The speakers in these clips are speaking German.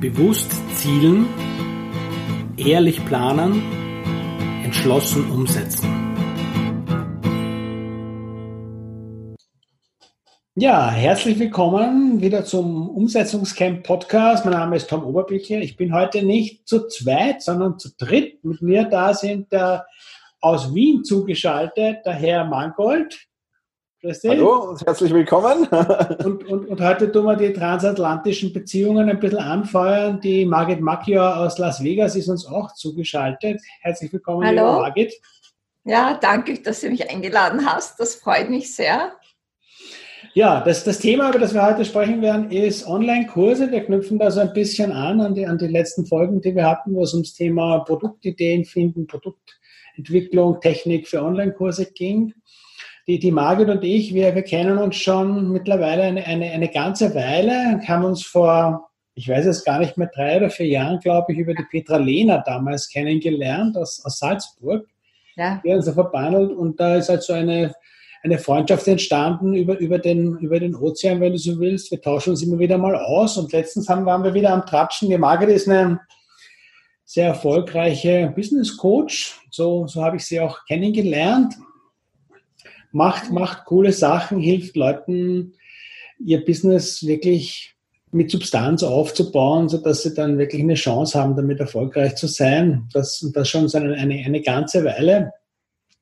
Bewusst zielen, ehrlich planen, entschlossen umsetzen. Ja, herzlich willkommen wieder zum Umsetzungscamp Podcast. Mein Name ist Tom Oberbücher. Ich bin heute nicht zu zweit, sondern zu dritt. Mit mir da sind der aus Wien zugeschaltet, der Herr Mangold. Hallo und herzlich willkommen. und, und, und heute tun wir die transatlantischen Beziehungen ein bisschen anfeuern. Die Margit Macchio aus Las Vegas ist uns auch zugeschaltet. Herzlich willkommen, Hallo. liebe Margit. Ja, danke, dass du mich eingeladen hast. Das freut mich sehr. Ja, das, das Thema, über das wir heute sprechen werden, ist Online-Kurse. Wir knüpfen da so ein bisschen an, an die, an die letzten Folgen, die wir hatten, wo es ums Thema Produktideen finden, Produktentwicklung, Technik für Online-Kurse ging die, die Margit und ich, wir, wir kennen uns schon mittlerweile eine, eine, eine ganze Weile, haben uns vor, ich weiß es gar nicht mehr, drei oder vier Jahren, glaube ich, über die Petra Lehner damals kennengelernt aus, aus Salzburg. Ja. Wir haben uns da verbandelt und da ist halt so eine, eine Freundschaft entstanden über, über, den, über den Ozean, wenn du so willst. Wir tauschen uns immer wieder mal aus und letztens haben, waren wir wieder am Tratschen. Die Margit ist eine sehr erfolgreiche Business Coach. So, so habe ich sie auch kennengelernt macht, macht coole Sachen, hilft Leuten, ihr Business wirklich mit Substanz aufzubauen, sodass sie dann wirklich eine Chance haben, damit erfolgreich zu sein. Das, und das schon eine, eine, eine ganze Weile.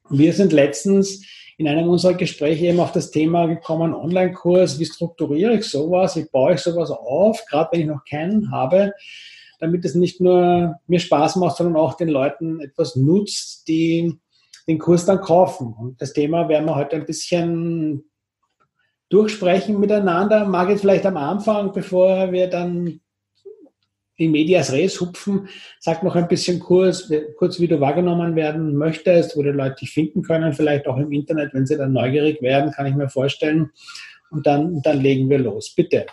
Wir sind letztens in einem unserer Gespräche eben auf das Thema gekommen, Online-Kurs, wie strukturiere ich sowas, wie baue ich sowas auf, gerade wenn ich noch keinen habe, damit es nicht nur mir Spaß macht, sondern auch den Leuten etwas nutzt, die den Kurs dann kaufen. Und das Thema werden wir heute ein bisschen durchsprechen miteinander. Margit, vielleicht am Anfang, bevor wir dann in Medias Res hupfen, sag noch ein bisschen kurz, kurz, wie du wahrgenommen werden möchtest, wo die Leute dich finden können, vielleicht auch im Internet, wenn sie dann neugierig werden, kann ich mir vorstellen. Und dann, dann legen wir los. Bitte.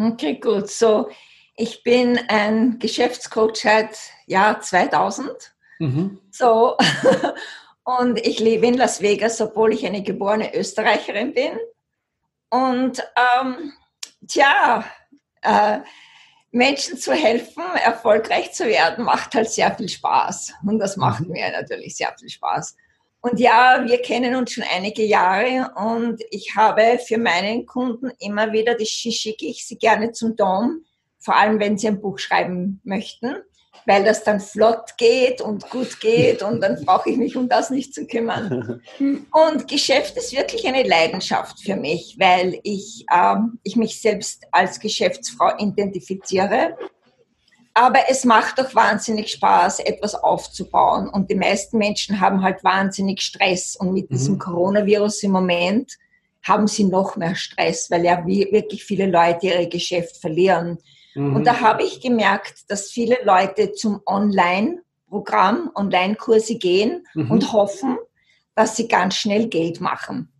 Okay, gut. So, ich bin ein Geschäftscoach seit Jahr 2000. Mhm. So, Und ich lebe in Las Vegas, obwohl ich eine geborene Österreicherin bin. Und ähm, tja, äh, Menschen zu helfen, erfolgreich zu werden, macht halt sehr viel Spaß. Und das macht mhm. mir natürlich sehr viel Spaß. Und ja, wir kennen uns schon einige Jahre und ich habe für meinen Kunden immer wieder, das schicke ich sie gerne zum Dom, vor allem wenn sie ein Buch schreiben möchten weil das dann flott geht und gut geht und dann brauche ich mich um das nicht zu kümmern. Und Geschäft ist wirklich eine Leidenschaft für mich, weil ich, ähm, ich mich selbst als Geschäftsfrau identifiziere. Aber es macht doch wahnsinnig Spaß, etwas aufzubauen. Und die meisten Menschen haben halt wahnsinnig Stress. Und mit mhm. diesem Coronavirus im Moment haben sie noch mehr Stress, weil ja wirklich viele Leute ihre Geschäft verlieren. Mhm. Und da habe ich gemerkt, dass viele Leute zum Online-Programm, Online-Kurse gehen mhm. und hoffen, dass sie ganz schnell Geld machen.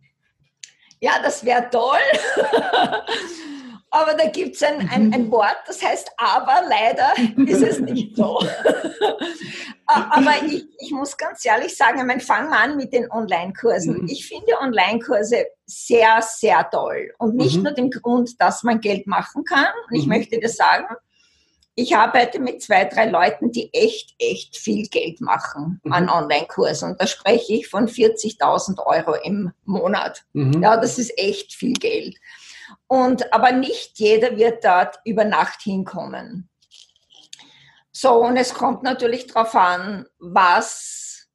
Ja, das wäre toll. Aber da gibt es ein, ein, ein, Wort, das heißt aber, leider ist es nicht so. aber ich, ich muss ganz ehrlich sagen, ich meine, fangen wir an mit den Online-Kursen. Mhm. Ich finde Online-Kurse sehr, sehr toll. Und nicht mhm. nur dem Grund, dass man Geld machen kann. Und ich mhm. möchte dir sagen, ich arbeite mit zwei, drei Leuten, die echt, echt viel Geld machen mhm. an Online-Kursen. Und da spreche ich von 40.000 Euro im Monat. Mhm. Ja, das ist echt viel Geld. Und, aber nicht jeder wird dort über Nacht hinkommen. So, und es kommt natürlich darauf an, was,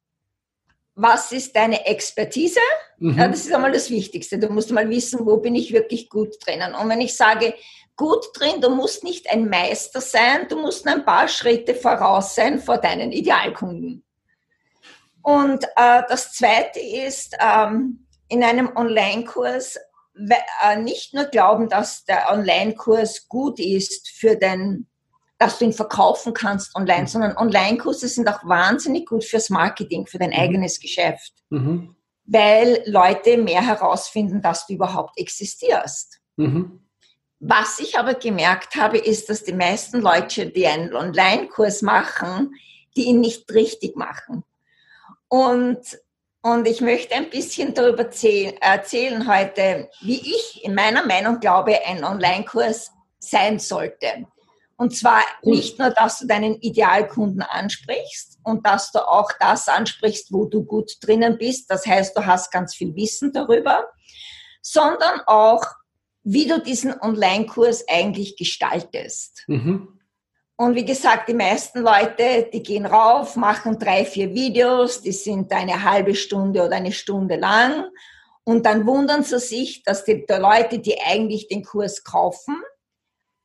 was ist deine Expertise? Mhm. Ja, das ist einmal das Wichtigste. Du musst mal wissen, wo bin ich wirklich gut drinnen. Und wenn ich sage, gut drin, du musst nicht ein Meister sein, du musst ein paar Schritte voraus sein vor deinen Idealkunden. Und äh, das Zweite ist, ähm, in einem Online-Kurs nicht nur glauben, dass der Online-Kurs gut ist für den, dass du ihn verkaufen kannst online, mhm. sondern Online-Kurse sind auch wahnsinnig gut fürs Marketing, für dein mhm. eigenes Geschäft. Mhm. Weil Leute mehr herausfinden, dass du überhaupt existierst. Mhm. Was ich aber gemerkt habe, ist, dass die meisten Leute, die einen Online-Kurs machen, die ihn nicht richtig machen. Und und ich möchte ein bisschen darüber erzählen heute, wie ich in meiner Meinung glaube, ein Online-Kurs sein sollte. Und zwar nicht nur, dass du deinen Idealkunden ansprichst und dass du auch das ansprichst, wo du gut drinnen bist. Das heißt, du hast ganz viel Wissen darüber, sondern auch, wie du diesen Online-Kurs eigentlich gestaltest. Mhm. Und wie gesagt, die meisten Leute, die gehen rauf, machen drei, vier Videos, die sind eine halbe Stunde oder eine Stunde lang. Und dann wundern sie sich, dass die, die Leute, die eigentlich den Kurs kaufen,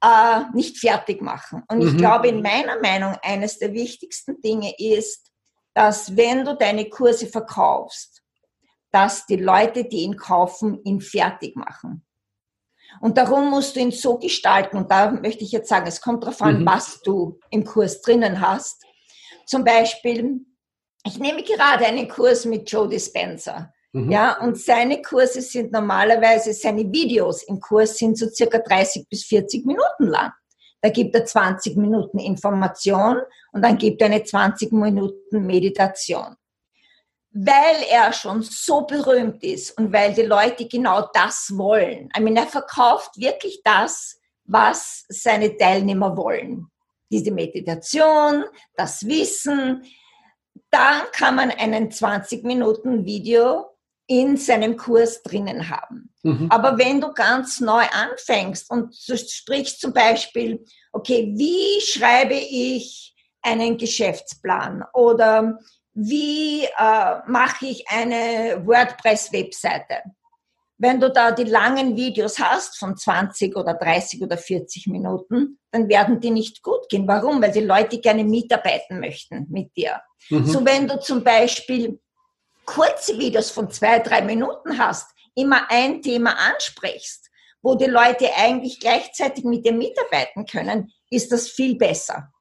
äh, nicht fertig machen. Und ich mhm. glaube, in meiner Meinung, eines der wichtigsten Dinge ist, dass wenn du deine Kurse verkaufst, dass die Leute, die ihn kaufen, ihn fertig machen. Und darum musst du ihn so gestalten. Und da möchte ich jetzt sagen, es kommt darauf an, mhm. was du im Kurs drinnen hast. Zum Beispiel, ich nehme gerade einen Kurs mit Joe Dispenza. Mhm. Ja, und seine Kurse sind normalerweise, seine Videos im Kurs sind so circa 30 bis 40 Minuten lang. Da gibt er 20 Minuten Information und dann gibt er eine 20 Minuten Meditation weil er schon so berühmt ist und weil die Leute genau das wollen. Ich meine, er verkauft wirklich das, was seine Teilnehmer wollen. Diese Meditation, das Wissen. Dann kann man einen 20 Minuten Video in seinem Kurs drinnen haben. Mhm. Aber wenn du ganz neu anfängst und du sprichst zum Beispiel, okay, wie schreibe ich einen Geschäftsplan oder wie äh, mache ich eine WordPress-Webseite. Wenn du da die langen Videos hast von 20 oder 30 oder 40 Minuten, dann werden die nicht gut gehen. Warum? Weil die Leute gerne mitarbeiten möchten mit dir. Mhm. So wenn du zum Beispiel kurze Videos von zwei, drei Minuten hast, immer ein Thema ansprichst, wo die Leute eigentlich gleichzeitig mit dir mitarbeiten können, ist das viel besser.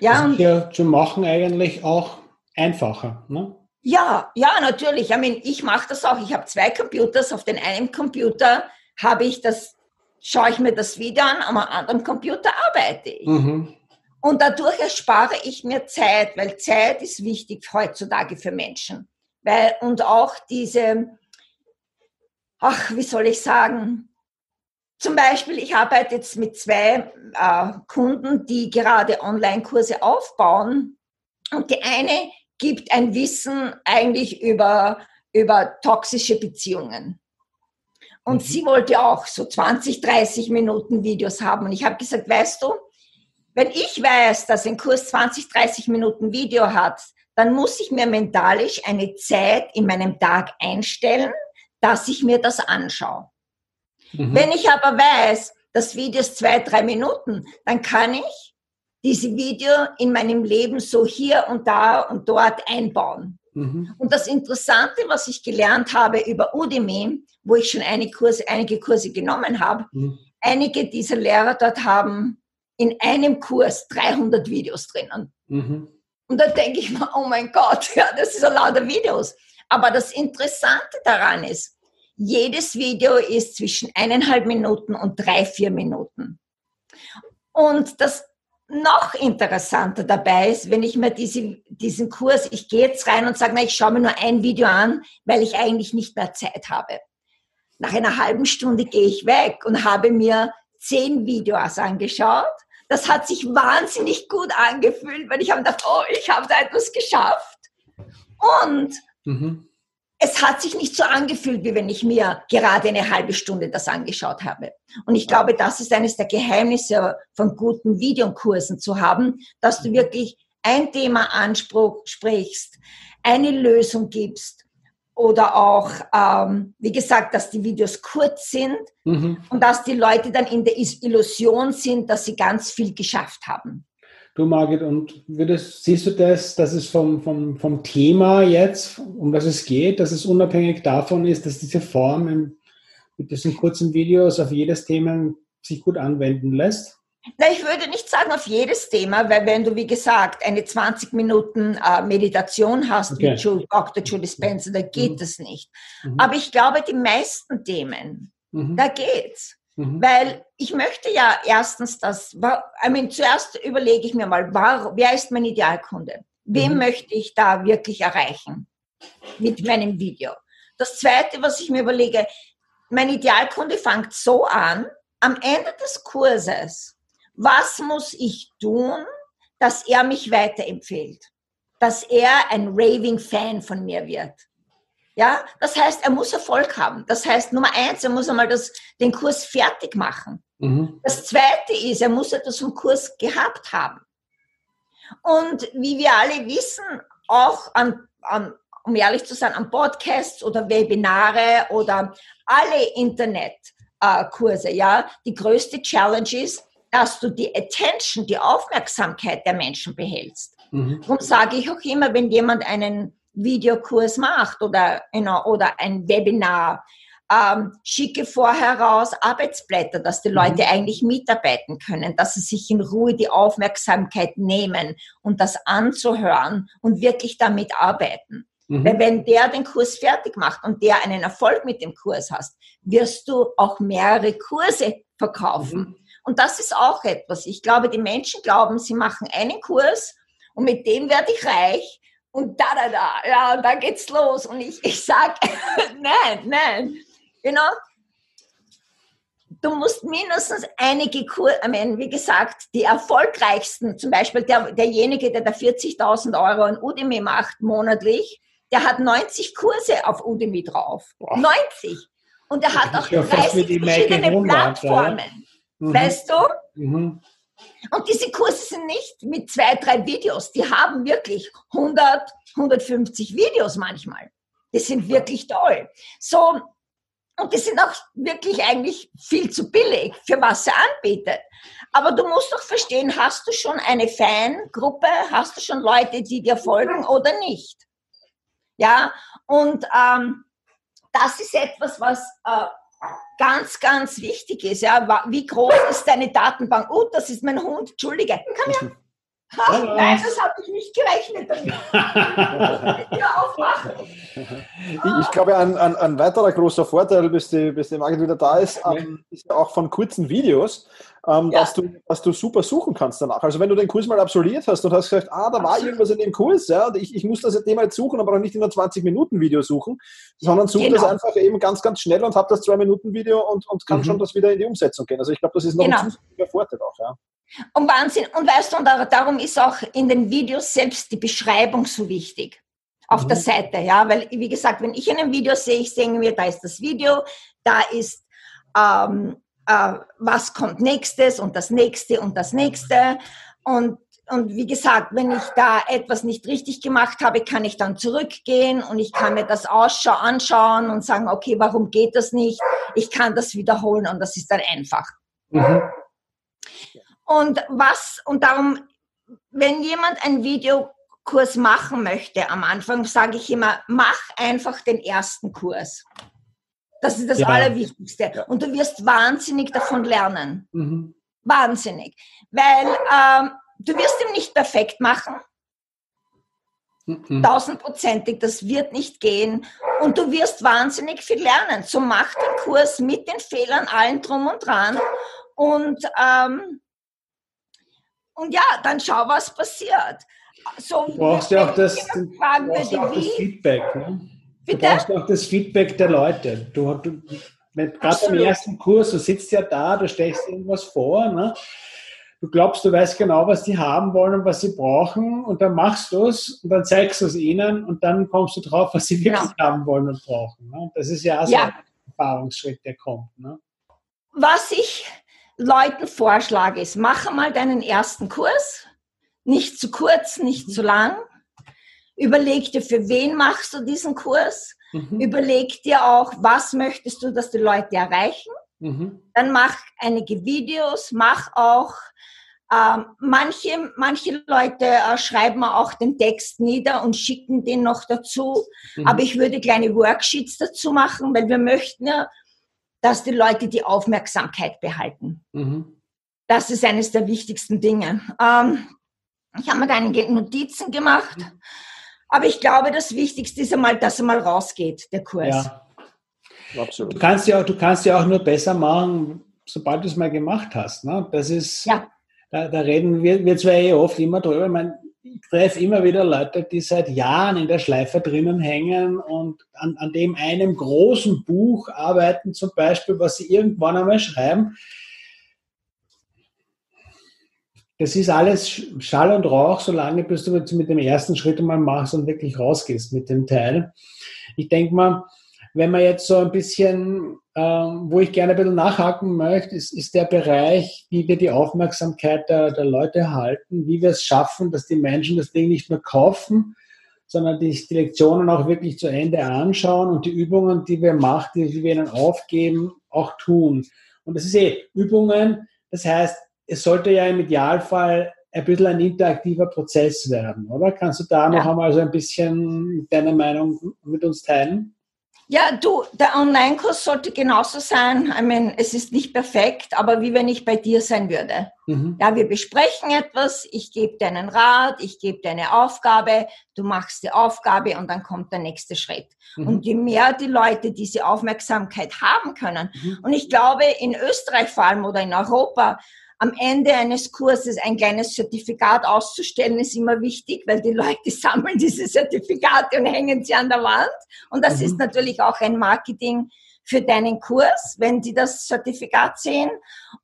Ja, ist ja zu machen eigentlich auch einfacher. Ne? Ja, ja, natürlich. Ich, meine, ich mache das auch. Ich habe zwei Computers. Auf den einen Computer habe ich das, schaue ich mir das Video an, am anderen Computer arbeite ich. Mhm. Und dadurch erspare ich mir Zeit, weil Zeit ist wichtig heutzutage für Menschen. Weil, und auch diese, ach, wie soll ich sagen, zum Beispiel, ich arbeite jetzt mit zwei äh, Kunden, die gerade Online-Kurse aufbauen. Und die eine gibt ein Wissen eigentlich über, über toxische Beziehungen. Und mhm. sie wollte auch so 20, 30 Minuten Videos haben. Und ich habe gesagt, weißt du, wenn ich weiß, dass ein Kurs 20, 30 Minuten Video hat, dann muss ich mir mentalisch eine Zeit in meinem Tag einstellen, dass ich mir das anschaue. Mhm. Wenn ich aber weiß, das Video ist zwei, drei Minuten, dann kann ich diese Video in meinem Leben so hier und da und dort einbauen. Mhm. Und das Interessante, was ich gelernt habe über Udemy, wo ich schon einige Kurse, einige Kurse genommen habe, mhm. einige dieser Lehrer dort haben in einem Kurs 300 Videos drinnen. Mhm. Und da denke ich mir, oh mein Gott, ja, das ist so lauter Videos. Aber das Interessante daran ist, jedes Video ist zwischen eineinhalb Minuten und drei, vier Minuten. Und das noch interessanter dabei ist, wenn ich mir diese, diesen Kurs, ich gehe jetzt rein und sage, na, ich schaue mir nur ein Video an, weil ich eigentlich nicht mehr Zeit habe. Nach einer halben Stunde gehe ich weg und habe mir zehn Videos angeschaut. Das hat sich wahnsinnig gut angefühlt, weil ich habe gedacht, oh, ich habe da etwas geschafft. Und mhm es hat sich nicht so angefühlt, wie wenn ich mir gerade eine halbe Stunde das angeschaut habe. Und ich glaube, das ist eines der Geheimnisse von guten Videokursen zu haben, dass du wirklich ein Thema ansprichst, eine Lösung gibst oder auch, ähm, wie gesagt, dass die Videos kurz sind mhm. und dass die Leute dann in der Illusion sind, dass sie ganz viel geschafft haben. Du, Margit, und würdest, siehst du das, dass es vom, vom, vom Thema jetzt, um das es geht, dass es unabhängig davon ist, dass diese Form im, mit diesen kurzen Videos auf jedes Thema sich gut anwenden lässt? Na, ich würde nicht sagen auf jedes Thema, weil wenn du, wie gesagt, eine 20 Minuten äh, Meditation hast okay. mit Joe, Dr. Joe Dispenza, da geht mhm. das nicht. Mhm. Aber ich glaube, die meisten Themen, mhm. da geht's. Mhm. Weil ich möchte ja erstens das, I mean, zuerst überlege ich mir mal, wer ist mein Idealkunde? Wem mhm. möchte ich da wirklich erreichen mit meinem Video? Das Zweite, was ich mir überlege, mein Idealkunde fängt so an, am Ende des Kurses was muss ich tun, dass er mich weiterempfiehlt? Dass er ein raving Fan von mir wird. Ja, das heißt, er muss Erfolg haben. Das heißt, Nummer eins, er muss einmal das, den Kurs fertig machen. Mhm. Das zweite ist, er muss etwas vom Kurs gehabt haben. Und wie wir alle wissen, auch an, an um ehrlich zu sein, an Podcasts oder Webinare oder alle Internetkurse, äh, ja, die größte Challenge ist, dass du die Attention, die Aufmerksamkeit der Menschen behältst. Mhm. Darum sage ich auch immer, wenn jemand einen Videokurs macht oder, you know, oder ein Webinar, ähm, schicke vorher raus Arbeitsblätter, dass die Leute mhm. eigentlich mitarbeiten können, dass sie sich in Ruhe die Aufmerksamkeit nehmen und das anzuhören und wirklich damit arbeiten. Mhm. Weil wenn der den Kurs fertig macht und der einen Erfolg mit dem Kurs hast, wirst du auch mehrere Kurse verkaufen. Mhm. Und das ist auch etwas. Ich glaube, die Menschen glauben, sie machen einen Kurs und mit dem werde ich reich und da, da, da, ja, und da geht's los. Und ich, ich sag, nein, nein, you know, du musst mindestens einige Kurse, I mean, wie gesagt, die erfolgreichsten, zum Beispiel der, derjenige, der da 40.000 Euro an Udemy macht monatlich, der hat 90 Kurse auf Udemy drauf. Boah. 90. Und er hat auch 30 verschiedene Plattformen. Mhm. Weißt du? Mhm. Und diese Kurse sind nicht mit zwei, drei Videos. Die haben wirklich 100, 150 Videos manchmal. Die sind wirklich toll. So, und die sind auch wirklich eigentlich viel zu billig, für was er anbietet. Aber du musst doch verstehen, hast du schon eine Fangruppe? Hast du schon Leute, die dir folgen oder nicht? Ja, und ähm, das ist etwas, was äh, ganz, ganz wichtig ist. Ja, wie groß ist deine Datenbank? Oh, das ist mein Hund. Entschuldige, komm her. Ha, nein, das habe ich nicht gerechnet damit. ich, ich glaube, ein, ein, ein, weiterer großer Vorteil, bis die, bis die Margit wieder da ist, ähm, ist ja auch von kurzen Videos, ähm, ja. dass, du, dass du super suchen kannst danach. Also wenn du den Kurs mal absolviert hast und hast gesagt, ah, da war irgendwas in dem Kurs, ja, und ich, ich muss das jetzt suchen, aber auch nicht in einem 20-Minuten-Video suchen, sondern suche genau. das einfach eben ganz, ganz schnell und habe das 2-Minuten-Video und, und kann mhm. schon das wieder in die Umsetzung gehen. Also ich glaube, das ist noch genau. ein zusätzlicher Vorteil auch. Ja. Und Wahnsinn. Und weißt du, und darum ist auch in den Videos selbst die Beschreibung so wichtig. Auf mhm. der Seite, ja, weil, wie gesagt, wenn ich in einem Video sehe, ich sehe mir, da ist das Video, da ist, ähm, äh, was kommt nächstes und das nächste und das nächste. Und, und wie gesagt, wenn ich da etwas nicht richtig gemacht habe, kann ich dann zurückgehen und ich kann mir das Ausschau anschauen und sagen, okay, warum geht das nicht? Ich kann das wiederholen und das ist dann einfach. Mhm. Und was, und darum, wenn jemand einen Videokurs machen möchte am Anfang, sage ich immer, mach einfach den ersten Kurs. Das ist das ja. Allerwichtigste. Und du wirst wahnsinnig davon lernen. Mhm. Wahnsinnig. Weil ähm, du wirst ihn nicht perfekt machen. Mhm. Tausendprozentig, das wird nicht gehen. Und du wirst wahnsinnig viel lernen. So mach den Kurs mit den Fehlern, allen drum und dran. Und ähm, und ja, dann schau, was passiert. So, du brauchst ja auch das, fragen, brauchst auch das Feedback. Ne? Du brauchst auch das Feedback der Leute. Du, du gerade im ersten Kurs, du sitzt ja da, du stellst irgendwas vor, ne? du glaubst, du weißt genau, was die haben wollen und was sie brauchen und dann machst du es und dann zeigst du es ihnen und dann kommst du drauf, was sie wirklich genau. haben wollen und brauchen. Ne? Das ist ja auch so ja. ein Erfahrungsschritt, der kommt. Ne? Was ich Leuten vorschlage, ist, mache mal deinen ersten Kurs, nicht zu kurz, nicht zu lang. Überleg dir, für wen machst du diesen Kurs. Mhm. Überleg dir auch, was möchtest du, dass die Leute erreichen. Mhm. Dann mach einige Videos, mach auch ähm, manche, manche Leute äh, schreiben auch den Text nieder und schicken den noch dazu. Mhm. Aber ich würde kleine Worksheets dazu machen, weil wir möchten ja dass die Leute die Aufmerksamkeit behalten. Mhm. Das ist eines der wichtigsten Dinge. Ähm, ich habe mir da einige Notizen gemacht, aber ich glaube, das Wichtigste ist einmal, dass er mal rausgeht, der Kurs. Ja. Absolut. Du kannst ja auch, du kannst ja auch nur besser machen, sobald du es mal gemacht hast. Ne? Das ist, ja. da, da reden wir, wir zwar eh oft immer drüber. Ich meine, ich treffe immer wieder Leute, die seit Jahren in der Schleife drinnen hängen und an, an dem einem großen Buch arbeiten, zum Beispiel, was sie irgendwann einmal schreiben. das ist alles Schall und Rauch, solange bis du mit dem ersten Schritt mal machst und wirklich rausgehst mit dem Teil. Ich denke mal, wenn man jetzt so ein bisschen, ähm, wo ich gerne ein bisschen nachhaken möchte, ist, ist der Bereich, wie wir die Aufmerksamkeit der, der Leute erhalten, wie wir es schaffen, dass die Menschen das Ding nicht nur kaufen, sondern die, die Lektionen auch wirklich zu Ende anschauen und die Übungen, die wir machen, die wir ihnen aufgeben, auch tun. Und das ist eh Übungen, das heißt, es sollte ja im Idealfall ein bisschen ein interaktiver Prozess werden, oder? Kannst du da noch ja. einmal so ein bisschen deine Meinung mit uns teilen? Ja, du, der Online-Kurs sollte genauso sein. I mean, es ist nicht perfekt, aber wie wenn ich bei dir sein würde. Mhm. Ja, wir besprechen etwas, ich gebe dir einen Rat, ich gebe dir eine Aufgabe, du machst die Aufgabe und dann kommt der nächste Schritt. Mhm. Und je mehr die Leute diese Aufmerksamkeit haben können, mhm. und ich glaube, in Österreich vor allem oder in Europa, am Ende eines Kurses ein kleines Zertifikat auszustellen, ist immer wichtig, weil die Leute sammeln diese Zertifikate und hängen sie an der Wand. Und das mhm. ist natürlich auch ein Marketing für deinen Kurs, wenn sie das Zertifikat sehen.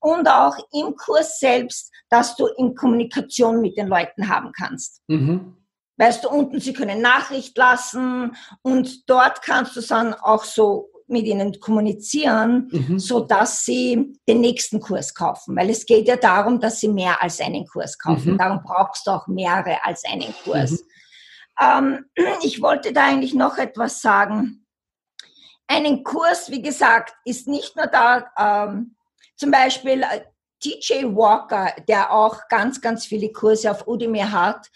Und auch im Kurs selbst, dass du in Kommunikation mit den Leuten haben kannst. Mhm. Weißt du, unten, sie können Nachricht lassen und dort kannst du dann auch so mit ihnen kommunizieren, mhm. so dass sie den nächsten Kurs kaufen. Weil es geht ja darum, dass sie mehr als einen Kurs kaufen. Mhm. Darum brauchst du auch mehrere als einen Kurs. Mhm. Ähm, ich wollte da eigentlich noch etwas sagen. Einen Kurs, wie gesagt, ist nicht nur da, ähm, zum Beispiel äh, TJ Walker, der auch ganz, ganz viele Kurse auf Udemy hat,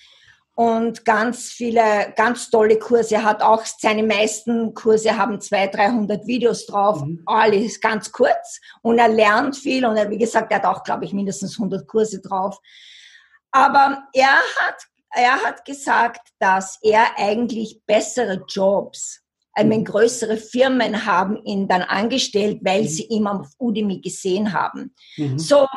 und ganz viele, ganz tolle Kurse. Hat auch seine meisten Kurse haben 200, 300 Videos drauf, mhm. alles ganz kurz. Und er lernt viel und er, wie gesagt, er hat auch, glaube ich, mindestens 100 Kurse drauf. Aber er hat, er hat gesagt, dass er eigentlich bessere Jobs, mhm. größere Firmen haben ihn dann angestellt, weil mhm. sie ihn auf Udemy gesehen haben. Mhm. So,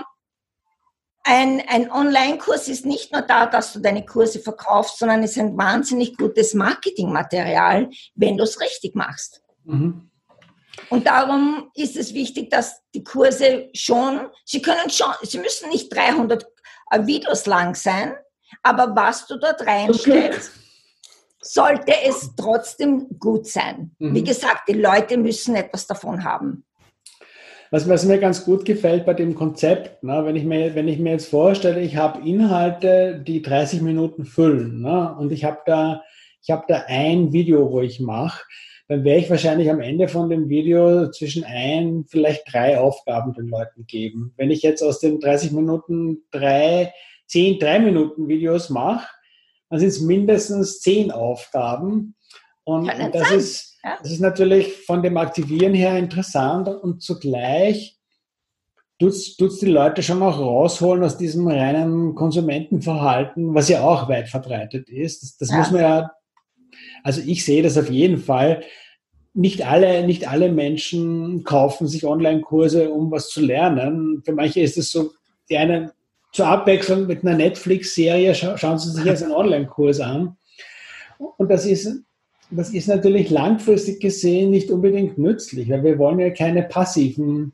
ein, ein Online-Kurs ist nicht nur da, dass du deine Kurse verkaufst, sondern es ist ein wahnsinnig gutes Marketingmaterial, wenn du es richtig machst. Mhm. Und darum ist es wichtig, dass die Kurse schon, sie können schon, sie müssen nicht 300 äh, Videos lang sein, aber was du dort reinstellst, sollte es trotzdem gut sein. Mhm. Wie gesagt, die Leute müssen etwas davon haben. Was, was mir ganz gut gefällt bei dem Konzept, ne, wenn, ich mir, wenn ich mir jetzt vorstelle, ich habe Inhalte, die 30 Minuten füllen ne, und ich habe da, hab da ein Video, wo ich mache, dann werde ich wahrscheinlich am Ende von dem Video zwischen ein, vielleicht drei Aufgaben den Leuten geben. Wenn ich jetzt aus den 30 Minuten drei, zehn, drei Minuten Videos mache, dann sind es mindestens zehn Aufgaben. Und, das ist, ja. Das ist natürlich von dem Aktivieren her interessant und zugleich tut es die Leute schon auch rausholen aus diesem reinen Konsumentenverhalten, was ja auch weit verbreitet ist. Das, das ja. muss man ja, also ich sehe das auf jeden Fall. Nicht alle, nicht alle Menschen kaufen sich Online-Kurse, um was zu lernen. Für manche ist es so, die einen zur Abwechslung mit einer Netflix-Serie schauen sie sich jetzt einen Online-Kurs an. Und das ist das ist natürlich langfristig gesehen nicht unbedingt nützlich, weil wir wollen ja keine passiven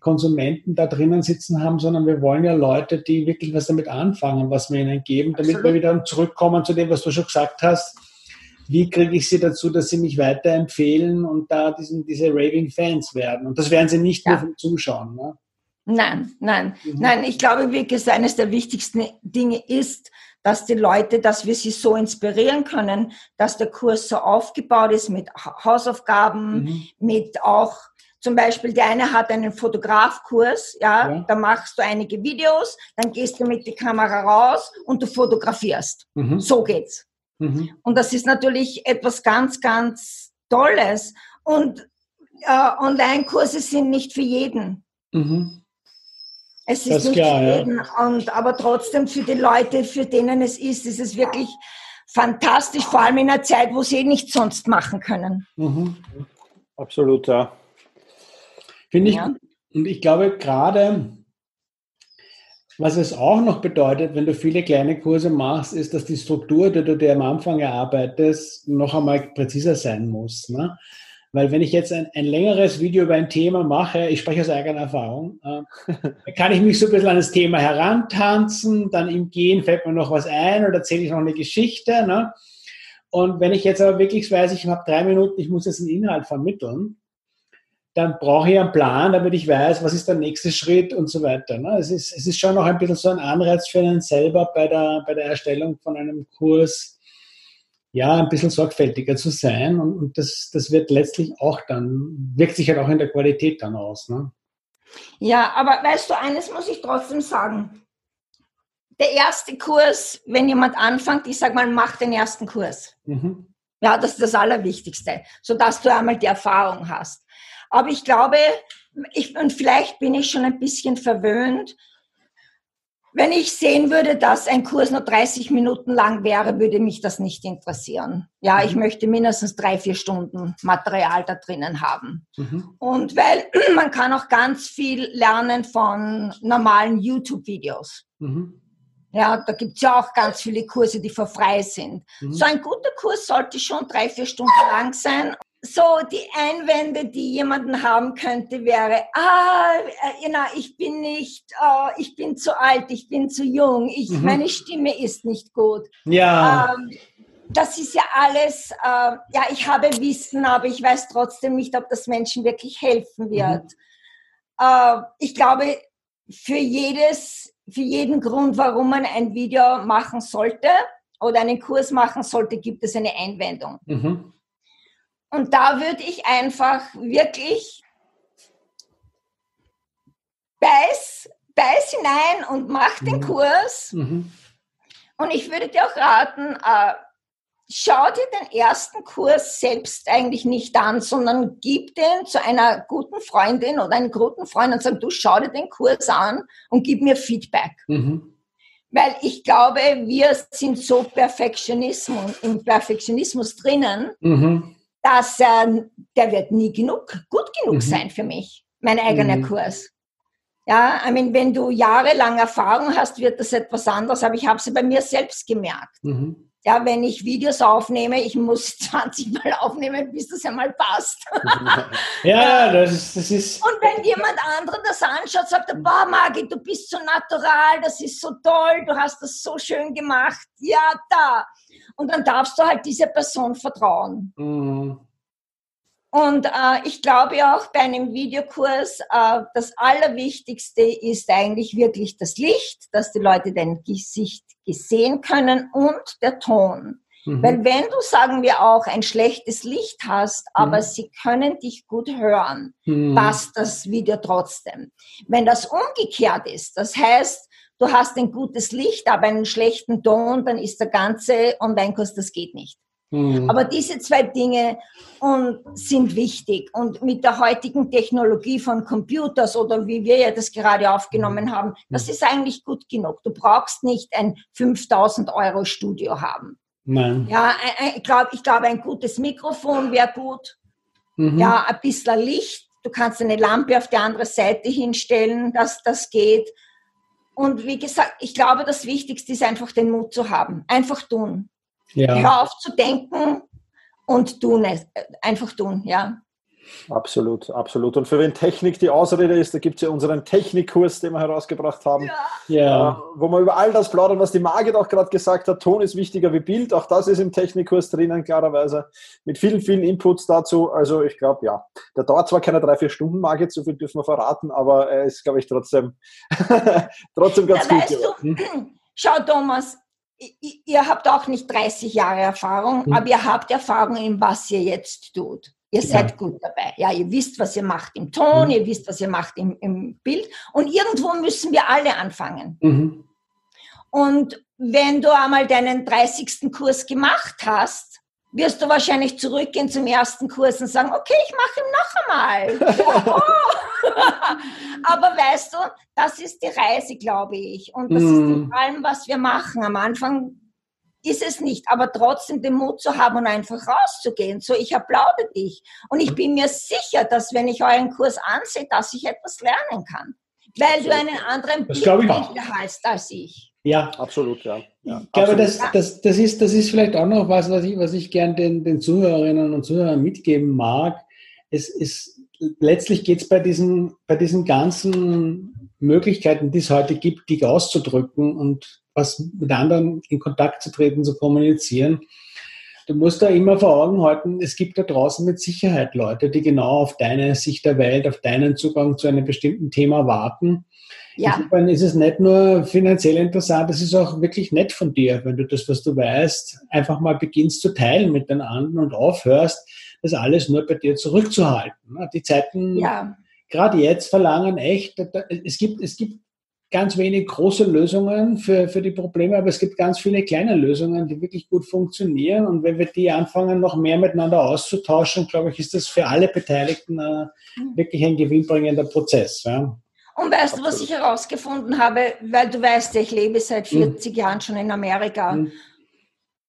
Konsumenten da drinnen sitzen haben, sondern wir wollen ja Leute, die wirklich was damit anfangen, was wir ihnen geben, damit Absolut. wir wieder zurückkommen zu dem, was du schon gesagt hast. Wie kriege ich sie dazu, dass sie mich weiterempfehlen und da diesen, diese Raving Fans werden? Und das werden sie nicht ja. nur vom Zuschauen. Ne? Nein, nein, mhm. nein. Ich glaube wirklich, eines der wichtigsten Dinge ist, dass die Leute, dass wir sie so inspirieren können, dass der Kurs so aufgebaut ist mit Hausaufgaben, mhm. mit auch zum Beispiel, der eine hat einen Fotografkurs, ja, ja, da machst du einige Videos, dann gehst du mit der Kamera raus und du fotografierst. Mhm. So geht's. Mhm. Und das ist natürlich etwas ganz, ganz Tolles. Und äh, Online-Kurse sind nicht für jeden. Mhm. Es ist nicht klar, für jeden, ja. und, aber trotzdem für die Leute, für denen es ist, ist es wirklich fantastisch, vor allem in einer Zeit, wo sie eh nichts sonst machen können. Mhm. Absolut, ja. Finde ich, ja. und ich glaube gerade, was es auch noch bedeutet, wenn du viele kleine Kurse machst, ist, dass die Struktur, die du dir am Anfang erarbeitest, noch einmal präziser sein muss. Ne? Weil wenn ich jetzt ein, ein längeres Video über ein Thema mache, ich spreche aus eigener Erfahrung, äh, kann ich mich so ein bisschen an das Thema herantanzen, dann im Gehen fällt mir noch was ein oder erzähle ich noch eine Geschichte. Ne? Und wenn ich jetzt aber wirklich weiß, ich habe drei Minuten, ich muss jetzt einen Inhalt vermitteln, dann brauche ich einen Plan, damit ich weiß, was ist der nächste Schritt und so weiter. Ne? Es, ist, es ist schon noch ein bisschen so ein Anreiz für einen selber bei der, bei der Erstellung von einem Kurs, ja, ein bisschen sorgfältiger zu sein. Und, und das, das wird letztlich auch dann, wirkt sich halt auch in der Qualität dann aus. Ne? Ja, aber weißt du, eines muss ich trotzdem sagen. Der erste Kurs, wenn jemand anfängt, ich sage mal, mach den ersten Kurs. Mhm. Ja, das ist das Allerwichtigste, sodass du einmal die Erfahrung hast. Aber ich glaube, ich, und vielleicht bin ich schon ein bisschen verwöhnt, wenn ich sehen würde, dass ein Kurs nur 30 Minuten lang wäre, würde mich das nicht interessieren. Ja, ich mhm. möchte mindestens drei, vier Stunden Material da drinnen haben. Mhm. Und weil man kann auch ganz viel lernen von normalen YouTube-Videos. Mhm. Ja, da gibt's ja auch ganz viele Kurse, die für frei sind. Mhm. So ein guter Kurs sollte schon drei, vier Stunden lang sein so die Einwände, die jemanden haben könnte, wäre, ah, äh, na, ich bin nicht, uh, ich bin zu alt, ich bin zu jung, ich, mhm. meine Stimme ist nicht gut. Ja. Ähm, das ist ja alles, äh, ja, ich habe Wissen, aber ich weiß trotzdem nicht, ob das Menschen wirklich helfen wird. Mhm. Äh, ich glaube, für jedes, für jeden Grund, warum man ein Video machen sollte oder einen Kurs machen sollte, gibt es eine Einwendung. Mhm. Und da würde ich einfach wirklich beiß, beiß hinein und mach den mhm. Kurs. Mhm. Und ich würde dir auch raten, äh, schau dir den ersten Kurs selbst eigentlich nicht an, sondern gib den zu einer guten Freundin oder einem guten Freund und sag, du schau dir den Kurs an und gib mir Feedback. Mhm. Weil ich glaube, wir sind so Perfektionismus, im Perfektionismus drinnen, mhm dass äh, der wird nie genug, gut genug mhm. sein für mich, mein eigener mhm. Kurs. Ja, I mean, wenn du jahrelang Erfahrung hast, wird das etwas anderes, aber ich habe sie bei mir selbst gemerkt. Mhm. Ja, wenn ich Videos aufnehme, ich muss 20 Mal aufnehmen, bis das einmal passt. ja, das ist, das ist. Und wenn jemand anderen das anschaut, sagt er, boah, Magi, du bist so natural, das ist so toll, du hast das so schön gemacht. Ja, da. Und dann darfst du halt dieser Person vertrauen. Mhm. Und äh, ich glaube auch bei einem Videokurs, äh, das Allerwichtigste ist eigentlich wirklich das Licht, dass die Leute dein Gesicht gesehen können und der Ton. Mhm. Weil wenn du, sagen wir auch, ein schlechtes Licht hast, aber mhm. sie können dich gut hören, mhm. passt das Video trotzdem. Wenn das umgekehrt ist, das heißt, du hast ein gutes Licht, aber einen schlechten Ton, dann ist der ganze Online-Kurs, das geht nicht. Mhm. Aber diese zwei Dinge und, sind wichtig. Und mit der heutigen Technologie von Computers oder wie wir ja das gerade aufgenommen haben, das ist eigentlich gut genug. Du brauchst nicht ein 5000 Euro Studio haben. Nein. Ja, ich glaube, ich glaube, ein gutes Mikrofon wäre gut. Mhm. Ja, ein bisschen Licht. Du kannst eine Lampe auf die andere Seite hinstellen, dass das geht. Und wie gesagt, ich glaube, das Wichtigste ist einfach den Mut zu haben. Einfach tun. Ja. Hör auf zu denken und tun es. Einfach tun, ja. Absolut, absolut. Und für wen Technik die Ausrede ist, da gibt es ja unseren Technikkurs, den wir herausgebracht haben, ja. ja. Äh, wo wir über all das plaudern, was die Margit auch gerade gesagt hat. Ton ist wichtiger wie Bild, auch das ist im Technikkurs drinnen, klarerweise, mit vielen, vielen Inputs dazu. Also ich glaube, ja, der dauert zwar keine drei, vier Stunden, Margit, so viel dürfen wir verraten, aber er ist, glaube ich, trotzdem, trotzdem ganz ja, gut. Du, hm? Schau, Thomas, ihr habt auch nicht 30 Jahre Erfahrung, hm. aber ihr habt Erfahrung in was ihr jetzt tut. Ihr seid ja. gut dabei. Ja, ihr wisst, was ihr macht im Ton, mhm. ihr wisst, was ihr macht im, im, Bild. Und irgendwo müssen wir alle anfangen. Mhm. Und wenn du einmal deinen 30. Kurs gemacht hast, wirst du wahrscheinlich zurückgehen zum ersten Kurs und sagen, okay, ich mache ihn noch einmal. Aber weißt du, das ist die Reise, glaube ich. Und das mhm. ist in allem, was wir machen. Am Anfang ist es nicht, aber trotzdem den Mut zu haben und einfach rauszugehen. So, ich applaudere dich. Und ich bin mir sicher, dass wenn ich euren Kurs ansehe, dass ich etwas lernen kann. Weil du einen anderen Blickwinkel hast als ich. Ja, absolut, ja. ja ich glaube, das, das, das, ist, das ist vielleicht auch noch was, was ich, was ich gern den, den Zuhörerinnen und Zuhörern mitgeben mag. es ist letztlich geht es bei diesen, bei diesen ganzen Möglichkeiten, die es heute gibt, dich auszudrücken und was mit anderen in Kontakt zu treten, zu kommunizieren. Du musst da immer vor Augen halten, es gibt da draußen mit Sicherheit Leute, die genau auf deine Sicht der Welt, auf deinen Zugang zu einem bestimmten Thema warten. Ja. Insofern ist es nicht nur finanziell interessant, es ist auch wirklich nett von dir, wenn du das, was du weißt, einfach mal beginnst zu teilen mit den anderen und aufhörst, das alles nur bei dir zurückzuhalten. Die Zeiten, ja. Gerade jetzt, verlangen echt, es gibt, es gibt ganz wenig große Lösungen für, für die Probleme, aber es gibt ganz viele kleine Lösungen, die wirklich gut funktionieren. Und wenn wir die anfangen, noch mehr miteinander auszutauschen, glaube ich, ist das für alle Beteiligten äh, wirklich ein gewinnbringender Prozess. Ja. Und weißt du, was ich herausgefunden habe? Weil du weißt, ich lebe seit 40 hm. Jahren schon in Amerika. Hm.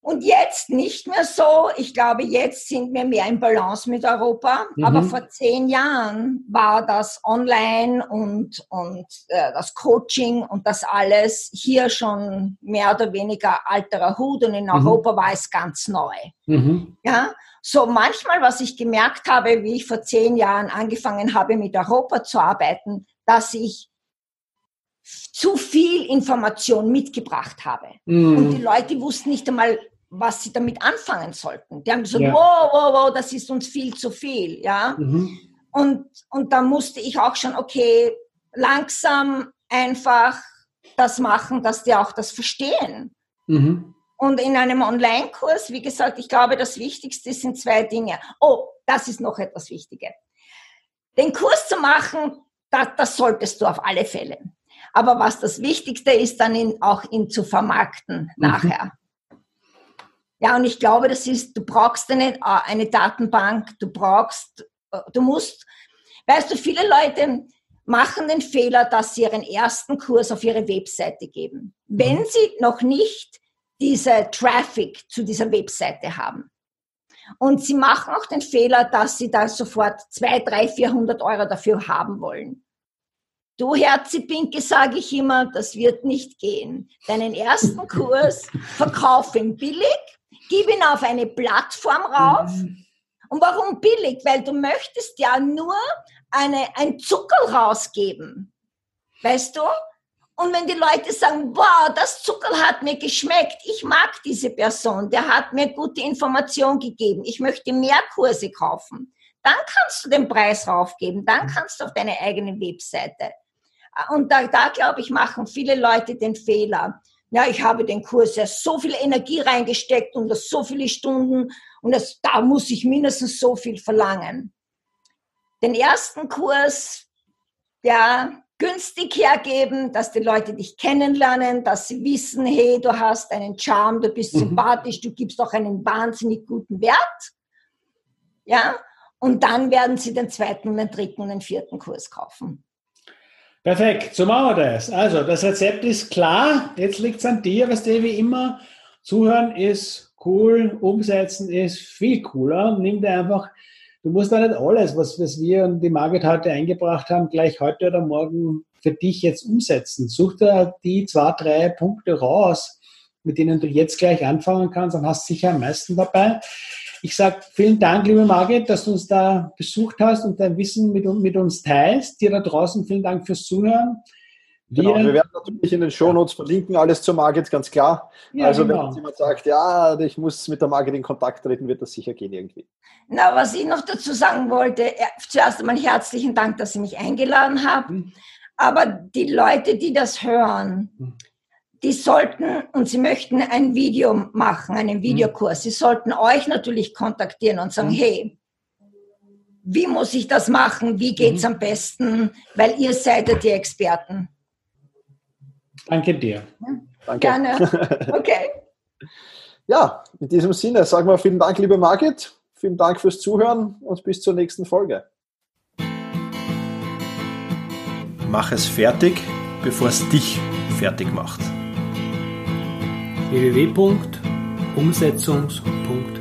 Und jetzt nicht mehr so. Ich glaube, jetzt sind wir mehr in Balance mit Europa. Mhm. Aber vor zehn Jahren war das Online und, und äh, das Coaching und das alles hier schon mehr oder weniger alterer Hut. Und in mhm. Europa war es ganz neu. Mhm. Ja, so manchmal, was ich gemerkt habe, wie ich vor zehn Jahren angefangen habe, mit Europa zu arbeiten, dass ich zu viel Information mitgebracht habe. Mhm. Und die Leute wussten nicht einmal, was sie damit anfangen sollten. Die haben gesagt, ja. wow, wow, wow, das ist uns viel zu viel, ja. Mhm. Und, und da musste ich auch schon, okay, langsam einfach das machen, dass die auch das verstehen. Mhm. Und in einem Online-Kurs, wie gesagt, ich glaube, das Wichtigste sind zwei Dinge. Oh, das ist noch etwas Wichtiges. Den Kurs zu machen, das, das solltest du auf alle Fälle. Aber was das Wichtigste ist, dann ihn, auch ihn zu vermarkten mhm. nachher. Ja, und ich glaube, das ist, du brauchst eine, äh, eine Datenbank, du brauchst, äh, du musst, weißt du, viele Leute machen den Fehler, dass sie ihren ersten Kurs auf ihre Webseite geben, wenn mhm. sie noch nicht diese Traffic zu dieser Webseite haben. Und sie machen auch den Fehler, dass sie da sofort 2, 3, 400 Euro dafür haben wollen. Du Herzipinke, sage ich immer, das wird nicht gehen. Deinen ersten Kurs verkauf ihn billig gib ihn auf eine Plattform rauf. Mhm. Und warum billig? Weil du möchtest ja nur eine, ein Zuckerl rausgeben. Weißt du? Und wenn die Leute sagen, wow, das Zuckerl hat mir geschmeckt, ich mag diese Person, der hat mir gute Information gegeben, ich möchte mehr Kurse kaufen, dann kannst du den Preis raufgeben, dann mhm. kannst du auf deine eigene Webseite. Und da, da glaube ich, machen viele Leute den Fehler ja, ich habe den Kurs ja so viel Energie reingesteckt und das so viele Stunden und das, da muss ich mindestens so viel verlangen. Den ersten Kurs, ja, günstig hergeben, dass die Leute dich kennenlernen, dass sie wissen, hey, du hast einen Charme, du bist mhm. sympathisch, du gibst auch einen wahnsinnig guten Wert. Ja, und dann werden sie den zweiten, den dritten und den vierten Kurs kaufen. Perfekt, so machen wir das. Also, das Rezept ist klar. Jetzt liegt es an dir, was dir wie immer. Zuhören ist cool, umsetzen ist viel cooler. Nimm dir einfach, du musst da nicht alles, was, was wir und die Margit heute eingebracht haben, gleich heute oder morgen für dich jetzt umsetzen. Such dir die zwei, drei Punkte raus, mit denen du jetzt gleich anfangen kannst, dann hast du sicher am meisten dabei. Ich sage vielen Dank, liebe Margit, dass du uns da besucht hast und dein Wissen mit, mit uns teilst. Dir da draußen vielen Dank fürs Zuhören. Wir, genau, wir werden natürlich in den Shownotes verlinken, alles zur Margit, ganz klar. Ja, also genau. wenn jemand sagt, ja, ich muss mit der Margit in Kontakt treten, wird das sicher gehen irgendwie. Na, was ich noch dazu sagen wollte, zuerst einmal herzlichen Dank, dass Sie mich eingeladen haben. Mhm. Aber die Leute, die das hören, mhm die sollten, und sie möchten ein Video machen, einen Videokurs, sie sollten euch natürlich kontaktieren und sagen, mhm. hey, wie muss ich das machen? Wie geht's mhm. am besten? Weil ihr seid ja die Experten. Danke dir. Ja? Danke. Gerne. Okay. ja, in diesem Sinne sagen wir vielen Dank, liebe Margit. Vielen Dank fürs Zuhören und bis zur nächsten Folge. Mach es fertig, bevor es dich fertig macht www.umsetzungs.de